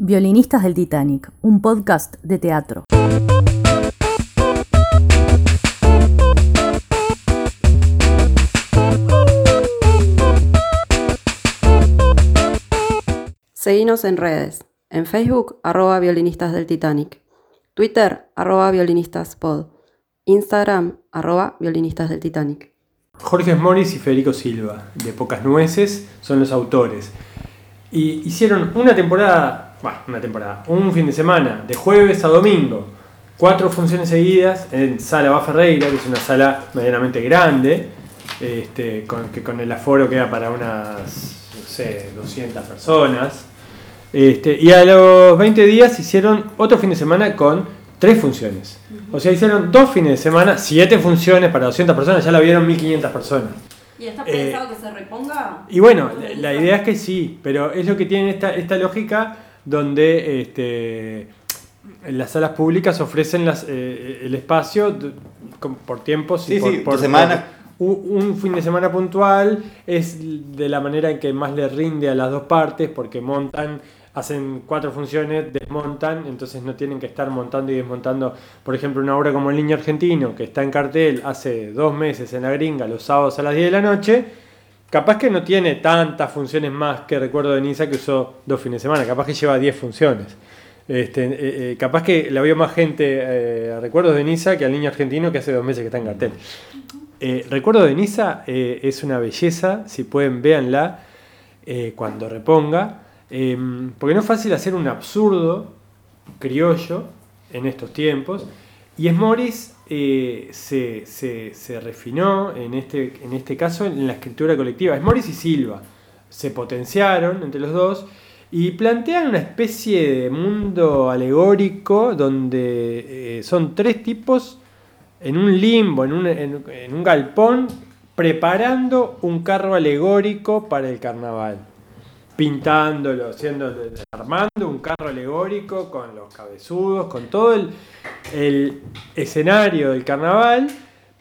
Violinistas del Titanic, un podcast de teatro. Seguinos en redes. En Facebook, arroba violinistas del Titanic. Twitter, arroba violinistas-pod. Instagram, arroba violinistas del Titanic. Jorge Morris y Federico Silva, de Pocas Nueces, son los autores. Y hicieron una temporada, bueno, una temporada, un fin de semana, de jueves a domingo, cuatro funciones seguidas en Sala Ba Ferreira, que es una sala medianamente grande, este, con, que con el aforo queda para unas, no sé, 200 personas. Este, y a los 20 días hicieron otro fin de semana con tres funciones. O sea, hicieron dos fines de semana, siete funciones para 200 personas, ya la vieron 1500 personas. ¿Y está Eh, pensado que se reponga? Y bueno, la, la idea es que sí, pero es lo que tiene esta, esta lógica donde este, las salas públicas ofrecen las, eh, el espacio por tiempos y por, sí, por- semanas. un fin de semana puntual es de la manera en que más le rinde a las dos partes porque montan hacen cuatro funciones, desmontan, entonces no tienen que estar montando y desmontando, por ejemplo, una obra como El Niño Argentino, que está en cartel hace dos meses en la gringa, los sábados a las 10 de la noche, capaz que no tiene tantas funciones más que recuerdo de Niza que usó dos fines de semana, capaz que lleva 10 funciones. Este, eh, eh, capaz que la vio más gente eh, a recuerdos de Niza que al niño argentino que hace dos meses que está en cartel. Eh, recuerdo de Niza es una belleza, si pueden véanla cuando reponga, eh, porque no es fácil hacer un absurdo criollo en estos tiempos. Y Esmoris eh, se, se, se refinó en este, en este caso en la escritura colectiva. Esmoris y Silva se potenciaron entre los dos y plantean una especie de mundo alegórico donde eh, son tres tipos en un limbo, en un, en- en un galpón, preparando un carro alegórico para el carnaval pintándolo, haciendo, armando un carro alegórico con los cabezudos, con todo el, el escenario del carnaval,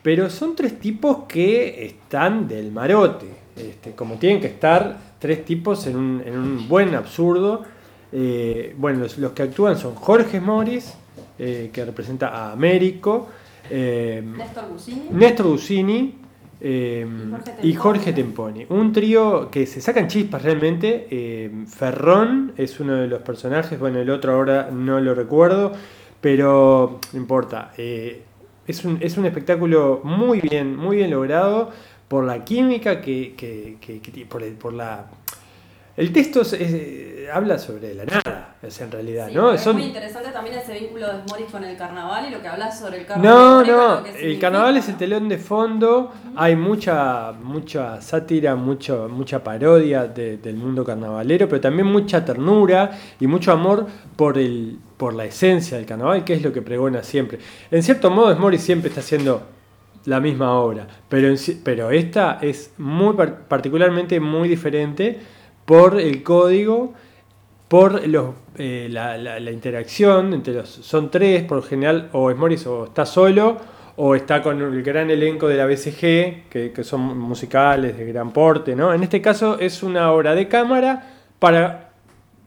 pero son tres tipos que están del marote, este, como tienen que estar tres tipos en un, en un buen absurdo. Eh, bueno, los, los que actúan son Jorge Morris, eh, que representa a Américo, eh, Néstor Busini. Néstor Busini eh, Y Jorge Temponi. Un trío que se sacan chispas realmente. eh, Ferrón es uno de los personajes, bueno, el otro ahora no lo recuerdo, pero no importa. eh, es, un, es un espectáculo muy bien, muy bien logrado por la química que, que- que- que tiene, por, el- por la... El texto es- es- habla sobre la nada, es en realidad, Sí, ¿no? Es Son- muy interesante también ese vínculo de Morris con el carnaval y lo que hablas sobre el No, carnaval. no, el carnaval es el telón de fondo, hay mucha, mucha sátira, mucho, mucha parodia de- del mundo carnavalero, pero también mucha ternura y mucho amor por, el, por la esencia del carnaval, que es lo que pregona siempre. En cierto modo, Smorris siempre está haciendo la misma obra, pero, en pero esta es muy par- particularmente muy diferente por el código por los, eh, la, interacción entre los. Son tres, por general, o es Morris o está solo, o está con el gran elenco de la BCG, que, que son musicales de gran porte, ¿no? En este caso es una obra de cámara para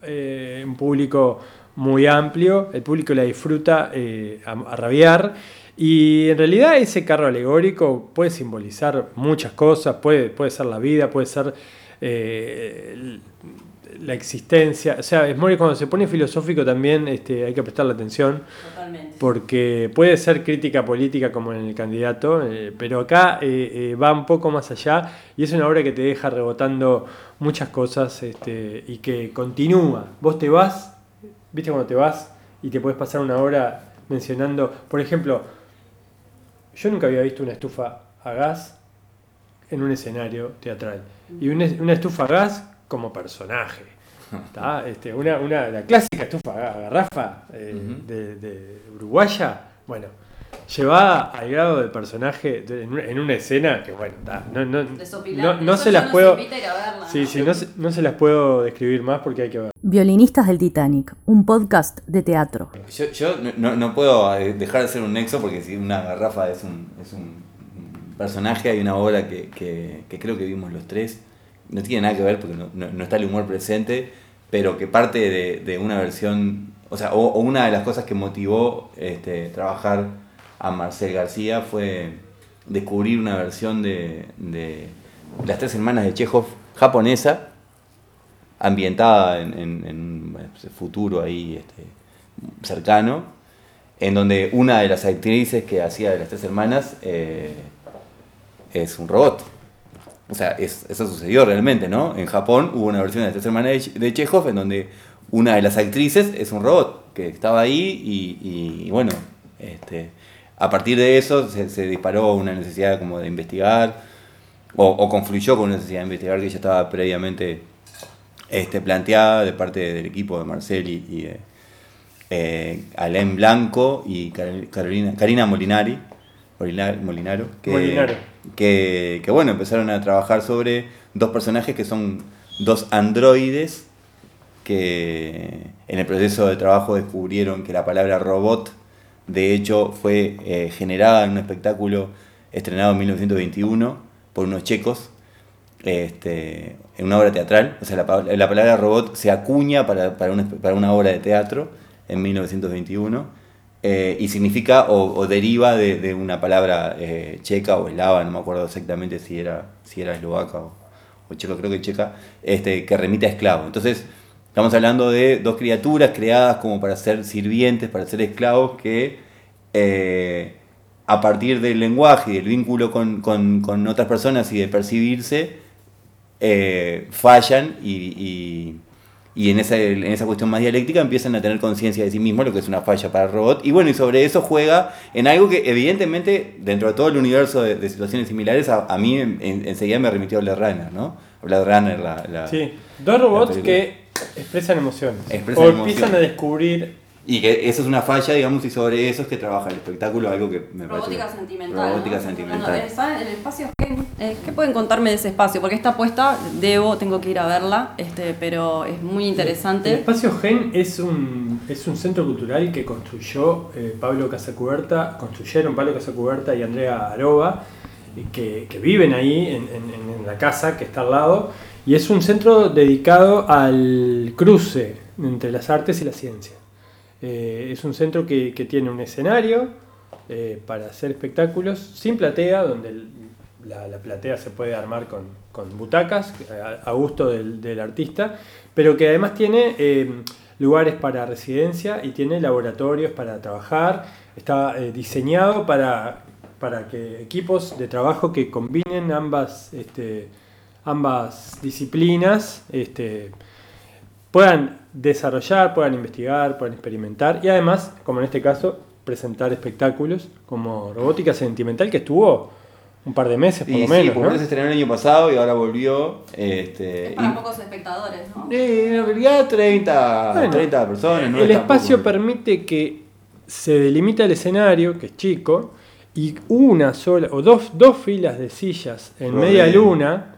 eh, un público muy amplio, el público la disfruta eh, a, a rabiar. Y en realidad ese carro alegórico puede simbolizar muchas cosas, puede, puede ser la vida, puede ser eh, la existencia. O sea, es muy cuando se pone filosófico también este, hay que prestarle atención Totalmente. porque puede ser crítica política como en el candidato, eh, pero acá eh, va un poco más allá y es una obra que te deja rebotando muchas cosas este, y que continúa. Vos te vas, viste cuando te vas y te puedes pasar una hora mencionando, por ejemplo, yo nunca había visto una estufa a gas en un escenario teatral y una, una estufa a gas como personaje. ¿tá? Este, una, una, la clásica estufa a garrafa eh, de, de uruguaya, bueno, llevada al grado de personaje de- en, una, en una escena que, bueno, tá, no, no, no, se las puedo. verla, Sí, ¿no? sí, no, se- no se las puedo describir más porque hay que ver. Violinistas del Titanic, un podcast de teatro. Yo, yo no- no, no puedo eh, dejar de ser un nexo porque si una garrafa es un, es un personaje, hay una obra que, que- que creo que vimos los tres. No tiene nada que ver porque no, no- está el humor presente, pero que parte de, una versión, o sea, o, una de las cosas que motivó este, trabajar a Marcel García fue descubrir una versión de, de Las Tres Hermanas de Chekhov japonesa, ambientada en, en- un futuro ahí este, cercano, en donde una de las actrices que hacía de las tres hermanas eh, es un robot. O sea, es- eso sucedió realmente, ¿no? En Japón hubo una versión de tres hermanas de, Che- de Chekhov en donde una de las actrices es un robot que estaba ahí y, bueno, este, a partir de eso se, se disparó una necesidad como de investigar o, confluyó con una necesidad de investigar que ya estaba previamente este, planteada de parte del equipo de Marcel y, y de eh, Alain Blanco y Carol- Carolina, Karina Molinari, Molina- Molinaro, Molinaro. Que, bueno, empezaron a trabajar sobre dos personajes que son dos androides que en el proceso de trabajo descubrieron que la palabra robot de hecho fue eh, generada en un espectáculo estrenado en 1921 por unos checos este, en una obra teatral. O sea, la, la palabra robot se acuña para, para, una, para una obra de teatro en 1921 eh, y significa o, deriva de, una palabra eh, checa o eslava, no me acuerdo exactamente si era, si era eslovaca o, o checo, creo que checa, este, que remite a esclavo. Entonces, estamos hablando de dos criaturas creadas como para ser sirvientes, para ser esclavos, que eh, a partir del lenguaje y del vínculo con, con- otras personas y de percibirse, fallan y- y en, esa, en esa cuestión más dialéctica empiezan a tener conciencia de sí mismos, lo que es una falla para el robot. Y bueno, y sobre eso juega en algo que evidentemente dentro de todo el universo de, de situaciones similares a, a mí en- en- enseguida me remitió a Blade Runner, ¿no? Blade Runner, la... la- Sí, dos robots que expresan emociones. Expresan o emociones. empiezan a descubrir. Y que eso es una falla, digamos, y sobre eso es que trabaja el espectáculo, algo que me Robótica parece... sentimental. Robótica ¿no? sentimental. El espacio Gen, eh, ¿qué pueden contarme de ese espacio? Porque esta apuesta, debo, tengo que ir a verla, este, pero es muy El interesante. espacio Gen es un, es un centro cultural que construyó eh, Pablo Casacuberta, construyeron Pablo Casacuberta y Andrea Aroba, que, que viven ahí en, en- en la casa que está al lado. Y es un centro dedicado al cruce entre las artes y la ciencia. Eh, es un centro que, tiene un escenario eh, para hacer espectáculos sin platea, donde la, la platea se puede armar con, con butacas a, gusto del, artista, pero que además tiene eh, lugares para residencia y tiene laboratorios para trabajar. Está diseñado para, para que equipos de trabajo que combinen ambas, este, ambas disciplinas este, puedan desarrollar, puedan investigar, puedan experimentar y además, como en este caso, presentar espectáculos como Robótica Sentimental que estuvo un par de meses por Y lo sí, menos. ¿no? se estrenó el año pasado y ahora volvió. Este, Es para y- pocos espectadores, ¿no? Eh, en realidad 30, Bueno, 30 personas. no el es espacio permite que se delimita el escenario, que es chico, y una sola, o dos, dos filas de sillas en media luna,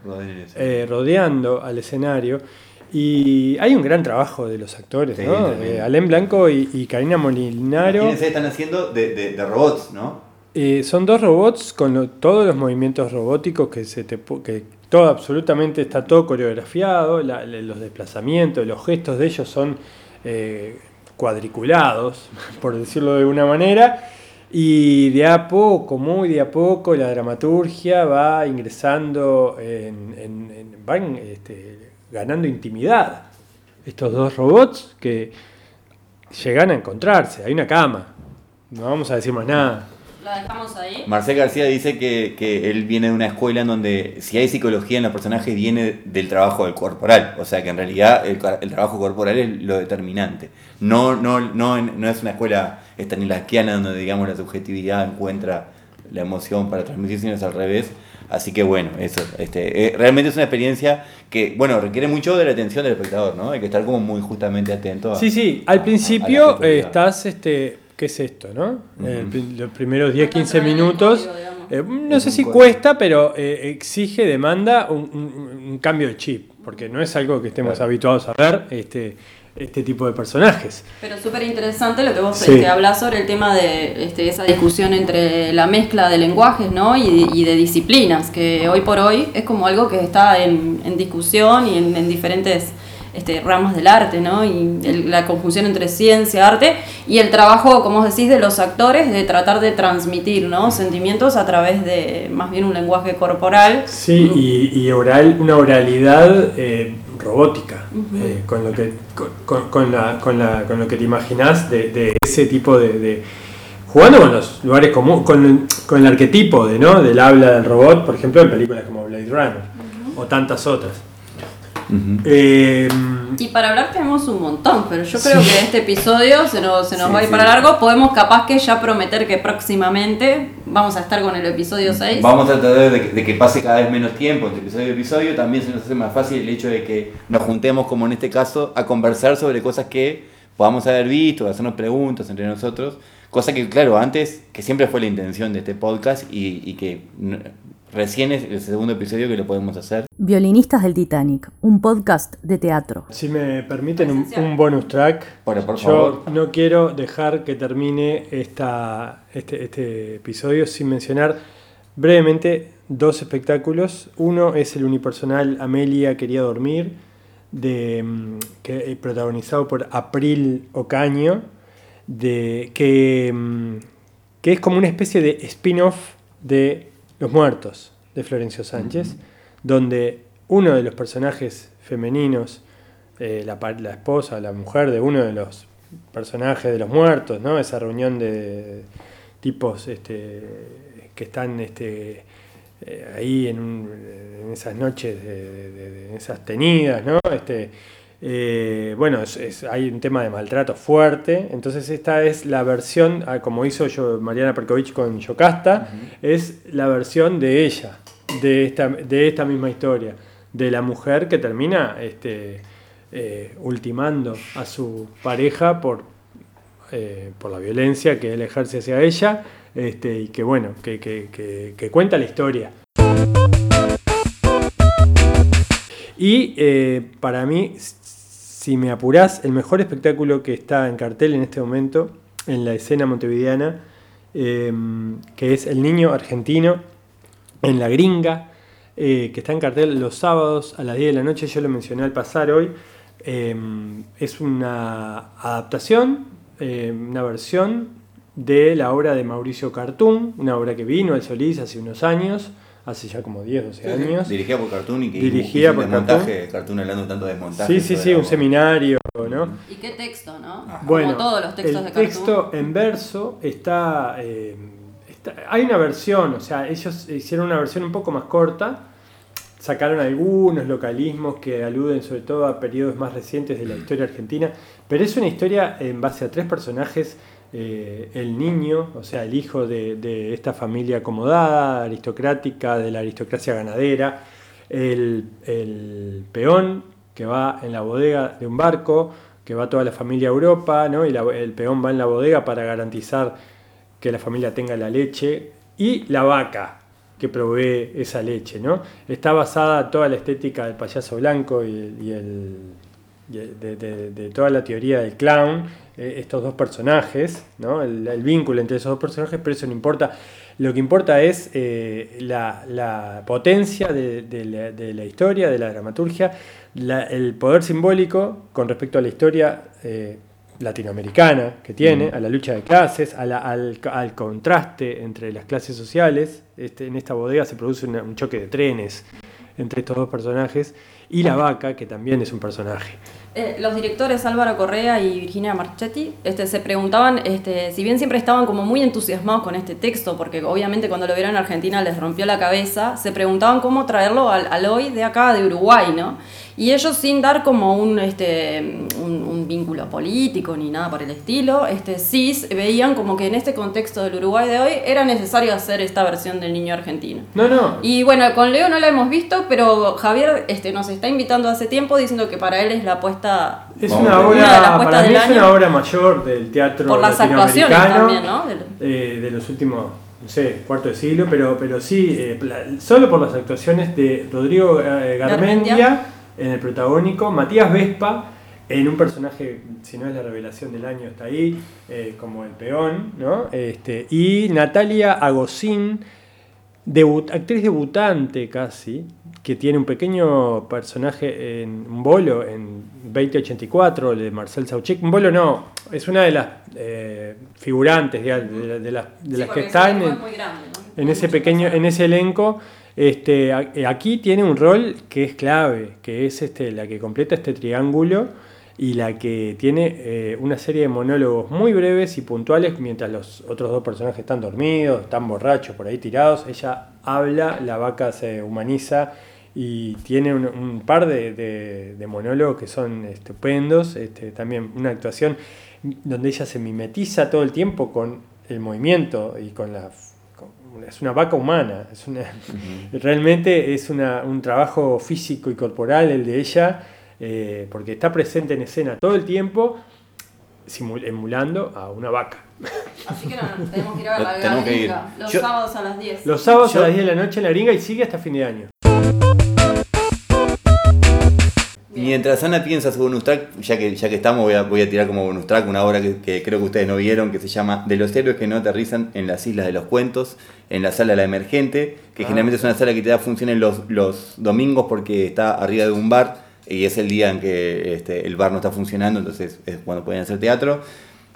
eh, rodeando al escenario. Y hay un gran trabajo de los actores, Sí, ¿no? Eh, Alén Blanco y, y Karina Molinaro. Imagínense, están haciendo de, de- de robots, ¿no? Eh, son dos robots con lo- todos los movimientos robóticos que se te que todo absolutamente está todo coreografiado, la- la- los desplazamientos, los gestos de ellos son eh, cuadriculados, por decirlo de alguna manera, y de a poco, muy de a poco, la dramaturgia va ingresando, en, en- en- van este, ganando intimidad. Estos dos robots que llegan a encontrarse, hay una cama, no vamos a decir más nada. La dejamos ahí. Marcel García dice que, que él viene de una escuela en donde si hay psicología en los personajes viene del trabajo del corporal. O sea que en realidad el, trabajo corporal es lo determinante. No, no, no, no es una escuela stanislavskiana donde digamos la subjetividad encuentra la emoción para transmitir, sino es al revés. Así que bueno, eso, este, eh, realmente es una experiencia que, bueno, requiere mucho de la atención del espectador, ¿no? Hay que estar como muy justamente atento a... Sí, sí, al a principio estás, este, ¿qué es esto, no? Eh, los primeros 10, Cuesta 15 entrar en el minutos, eh, no sé si cuesta, pero eh, exige, demanda un, un- un cambio de chip, porque no es algo que estemos Claro. habituados a ver, este, este tipo de personajes. Pero súper interesante lo que vos Sí. este, hablás sobre el tema de este, esa discusión entre la mezcla de lenguajes ¿no? y, y de disciplinas, que hoy por hoy es como algo que está en, en discusión y en, en diferentes este, ramas del arte, ¿no? Y el- la conjunción entre ciencia, arte y el trabajo, como vos decís, de los actores de tratar de transmitir, ¿no? Sentimientos a través de más bien un lenguaje corporal. Sí, y, y oral, una oralidad eh, robótica, eh, con, lo que, con, la, con, la, con lo que te imaginas de, de ese tipo de, de- Jugando con los lugares comunes, con, el- con el arquetipo de, ¿no? del habla del robot, por ejemplo, en películas como Blade Runner o tantas otras. Eh, Y para hablar tenemos un montón, pero yo Sí. creo que este episodio se nos, se nos Sí, va a ir sí. para largo. Podemos capaz que ya prometer que próximamente vamos a estar con el episodio 6. Vamos a tratar de de que pase cada vez menos tiempo entre episodio y episodio. También se nos hace más fácil el hecho de que nos juntemos, como en este caso, a conversar sobre cosas que podamos haber visto, hacernos preguntas entre nosotros. Cosa que, claro, antes, que siempre fue la intención de este podcast y, que recién es el segundo episodio que lo podemos hacer. Violinistas del Titanic, un podcast de teatro. si me permiten un, bonus track, Por, por yo favor. no quiero dejar que termine esta, este, este episodio sin mencionar brevemente dos espectáculos. Uno es el unipersonal Amelia Quería Dormir, de, mm, que, eh, protagonizado por April Ocaño, de, que, mm, que es como una especie de spin-off de Los Muertos, de Florencio Sánchez, donde uno de los personajes femeninos, eh, la, esposa, la mujer de uno de los personajes de los muertos, ¿no? Esa reunión de tipos este, que están este, eh, ahí en, un- en esas noches, de, de- de- de esas tenidas, ¿no? Este, eh, bueno, es- es- hay un tema de maltrato fuerte, entonces esta es la versión, ah, como hizo yo, Mariana Perkovich con Yocasta, es la versión de ella, de esta, de esta misma historia, de la mujer que termina este, eh, ultimando a su pareja por, eh, por la violencia que él ejerce hacia ella, este, y que bueno, que, que- que- que cuenta la historia. Y eh, para mí, si me apurás, el mejor espectáculo que está en cartel en este momento, en la escena montevideana, eh, que es El Niño Argentino, en La Gringa, eh, que está en cartel los sábados a las 10 de la noche, yo lo mencioné al pasar hoy. Eh, es una adaptación, eh, una versión de la obra de Mauricio Cartún, una obra que vino al Solís hace unos años, hace ya como 10, 12 años. Dirigida por Cartoon y que Dirigida por desmontaje Cartoon. hablando tanto de desmontaje. Sí, sí, sí, un seminario, ¿no? ¿Y qué texto, no? Bueno, Como todos los textos el de Cartoon. texto en verso está, eh, está- Hay una versión, o sea, ellos hicieron una versión un poco más corta, sacaron algunos localismos que aluden sobre todo a periodos más recientes de la historia argentina, pero es una historia en base a tres personajes. Eh, el niño, o sea, el hijo de, esta familia acomodada, aristocrática, de la aristocracia ganadera, el, peón que va en la bodega de un barco, que va toda la familia a Europa, ¿no? y la- el peón va en la bodega para garantizar que la familia tenga la leche, y la vaca que provee esa leche. ¿no? Está basada toda la estética del payaso blanco y el- de, de- de toda la teoría del clown, eh, estos dos personajes, ¿no? el, el vínculo entre esos dos personajes, pero eso no importa. Lo que importa es eh, la, la potencia de, de la, de la historia, de la dramaturgia, la- el poder simbólico con respecto a la historia eh, latinoamericana que tiene, a la lucha de clases, a la- al, al contraste entre las clases sociales. Este, en esta bodega se produce una- un choque de trenes entre estos dos personajes y la vaca, que también es un personaje. Eh, los directores Álvaro Correa y Virginia Marchetti este, se preguntaban, este, si bien siempre estaban como muy entusiasmados con este texto, porque obviamente cuando lo vieron en Argentina les rompió la cabeza, se preguntaban cómo traerlo al, al hoy de acá, de Uruguay, ¿no? Y ellos sin dar como un, este, un, un vínculo político ni nada por el estilo, este, sí veían como que en este contexto del Uruguay de hoy era necesario hacer esta versión del niño argentino. No, no. Y bueno, con Leo no la hemos visto, pero Javier este, nos está invitando hace tiempo diciendo que para él es la apuesta Es una obra, Una de las apuestas para mí del es año. una obra mayor del teatro por las actuaciones latinoamericano, también, ¿no? Del- eh, de los últimos, no sé, cuarto de siglo, pero, pero sí, eh, solo por las actuaciones de Rodrigo eh, Garmendia Garmendia. en el protagónico, Matías Vespa en un personaje, si no es la revelación del año, está ahí, eh, como el peón, ¿no? Este, y Natalia Agosín, debut- actriz debutante casi, que tiene un pequeño personaje en un bolo en 2084, el de Marcel Sauchik. Un vuelo no, es una de las eh, figurantes de, las, de Sí, las que están es grande, ¿no? en ese pequeño, en ese elenco. Este, eh, aquí tiene un rol que es clave, que es este, la que completa este triángulo y la que tiene eh, una serie de monólogos muy breves y puntuales mientras los otros dos personajes están dormidos, están borrachos, por ahí tirados. Ella habla, la vaca se humaniza y tiene un, un par de, de- de monólogos que son estupendos. Este, también una actuación donde ella se mimetiza todo el tiempo con el movimiento y con la con- es una vaca humana, es una, realmente es una- un trabajo físico y corporal el de ella, eh, porque está presente en escena todo el tiempo, simul- emulando a una vaca. Así que no, tenemos que ir a ver la Tenemos que ir. gringa, los Yo- sábados a las 10. Los sábados Yo- a las 10 de la noche en la gringa y sigue hasta fin de año. Mientras Ana piensa su bonus track, ya que, ya que estamos, voy a, voy a tirar como bonus track una obra que, que creo que ustedes no vieron, que se llama De los héroes que no aterrizan en las islas de los cuentos, en la sala La Emergente, que Ah. generalmente es una sala que te da funciones los, los domingos porque está arriba de un bar y es el día en que este, el bar no está funcionando, entonces es cuando pueden hacer teatro.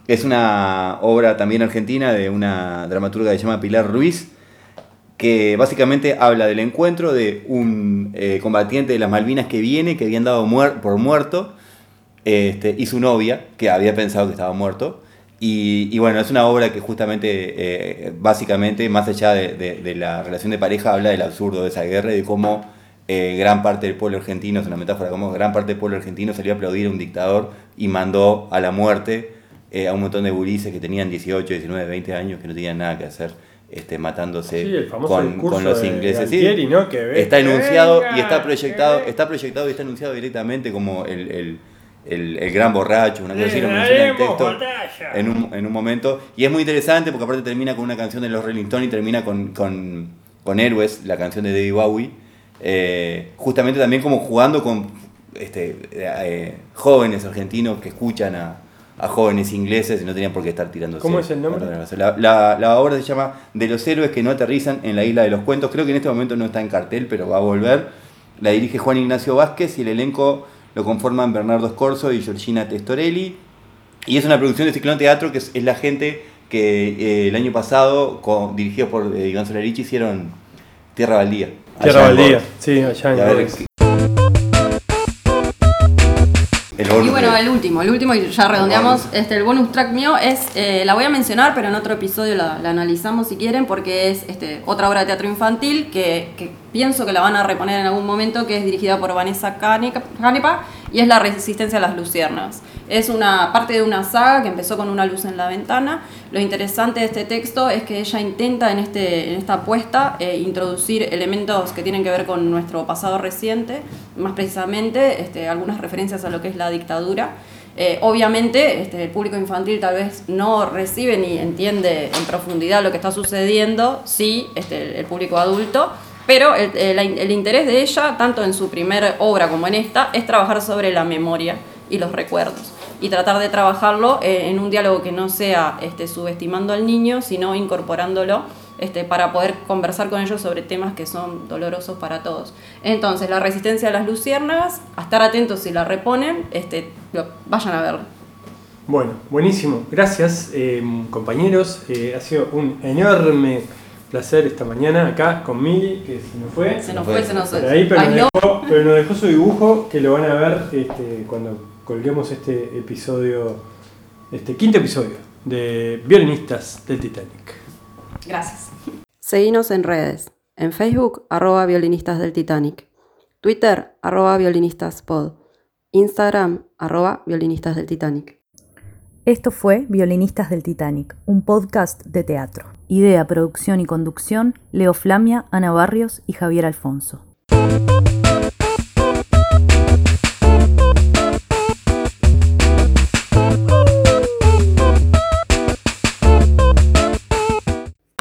Es una obra también argentina de una dramaturga que se llama Pilar Ruiz, que básicamente habla del encuentro de un eh, combatiente de las Malvinas que viene, que habían dado muer- por muerto, este, y su novia, que había pensado que estaba muerto. Y, bueno, es una obra que justamente, eh, básicamente, más allá de, la relación de pareja, habla del absurdo de esa guerra y de cómo eh, gran parte del pueblo argentino, es una metáfora, cómo gran parte del pueblo argentino salió a aplaudir a un dictador y mandó a la muerte a un montón de gurises que tenían 18, 19, 20 años, que no tenían nada que hacer. Este, matándose Sí, el famoso con, con los ingleses. Sí, ¿no? Que está enunciado venga, y está proyectado, está proyectado y está anunciado directamente como el, el- el- el gran borracho, una cosa así lo menciona daremos texto en un, en un momento. Y es muy interesante porque aparte termina con una canción de los Rolling Stones y termina con, con, con Héroes, la canción de David Bowie. eh, justamente también como jugando con este, eh, jóvenes argentinos que escuchan a, a jóvenes ingleses y no tenían por qué estar tirándose. ¿Cómo es el nombre? La, la, la obra se llama De los héroes que no aterrizan en la isla de los cuentos. Creo que en este momento no está en cartel, pero va a volver. La dirige Juan Ignacio Vázquez y el elenco lo conforman Bernardo Scorzo y Georgina Testorelli. Y es una producción de Ciclón Teatro que es, es la gente que eh, el año pasado, con, dirigido por eh, Iván Solarich, hicieron Tierra Baldía. Tierra Baldía, sí, allá en el bonus Y bueno, el último, el último, y ya redondeamos, este, el bonus track mío es, eh, la voy a mencionar, pero en otro episodio la, la analizamos si quieren, porque es este, otra obra de teatro infantil que, que pienso que la van a reponer en algún momento, que es dirigida por Vanessa Canepa, y es La resistencia a las luciernas. Es una parte de una saga que empezó con una luz en la ventana. Lo interesante de este texto es que ella intenta en, este, en esta apuesta eh, introducir elementos que tienen que ver con nuestro pasado reciente, más precisamente este, algunas referencias a lo que es la dictadura. Eh, obviamente este, el público infantil tal vez no recibe ni entiende en profundidad lo que está sucediendo, sí, este, el, público adulto, pero el, el- el interés de ella, tanto en su primera obra como en esta, es trabajar sobre la memoria y los recuerdos y tratar de trabajarlo eh, en un diálogo que no sea este, subestimando al niño, sino incorporándolo este, para poder conversar con ellos sobre temas que son dolorosos para todos. Entonces, la resistencia a las luciérnagas, a estar atentos si la reponen, este, vayan a verlo. Bueno, buenísimo. Gracias, eh, compañeros. Eh, ha sido un enorme placer esta mañana acá con Mili, que se nos fue. Se nos fue, fue, se nos ahí, pero, nos dejó, pero nos dejó su dibujo que lo van a ver este, cuando colguemos este episodio, este quinto episodio de Violinistas del Titanic. Gracias. Seguinos en redes. En Facebook, arroba violinistas del Titanic. Twitter, arroba violinistaspod. Instagram, arroba violinistas del Titanic. Esto fue Violinistas del Titanic, un podcast de teatro. Idea, producción y conducción, Leo Flamia, Ana Barrios y Javier Alfonso.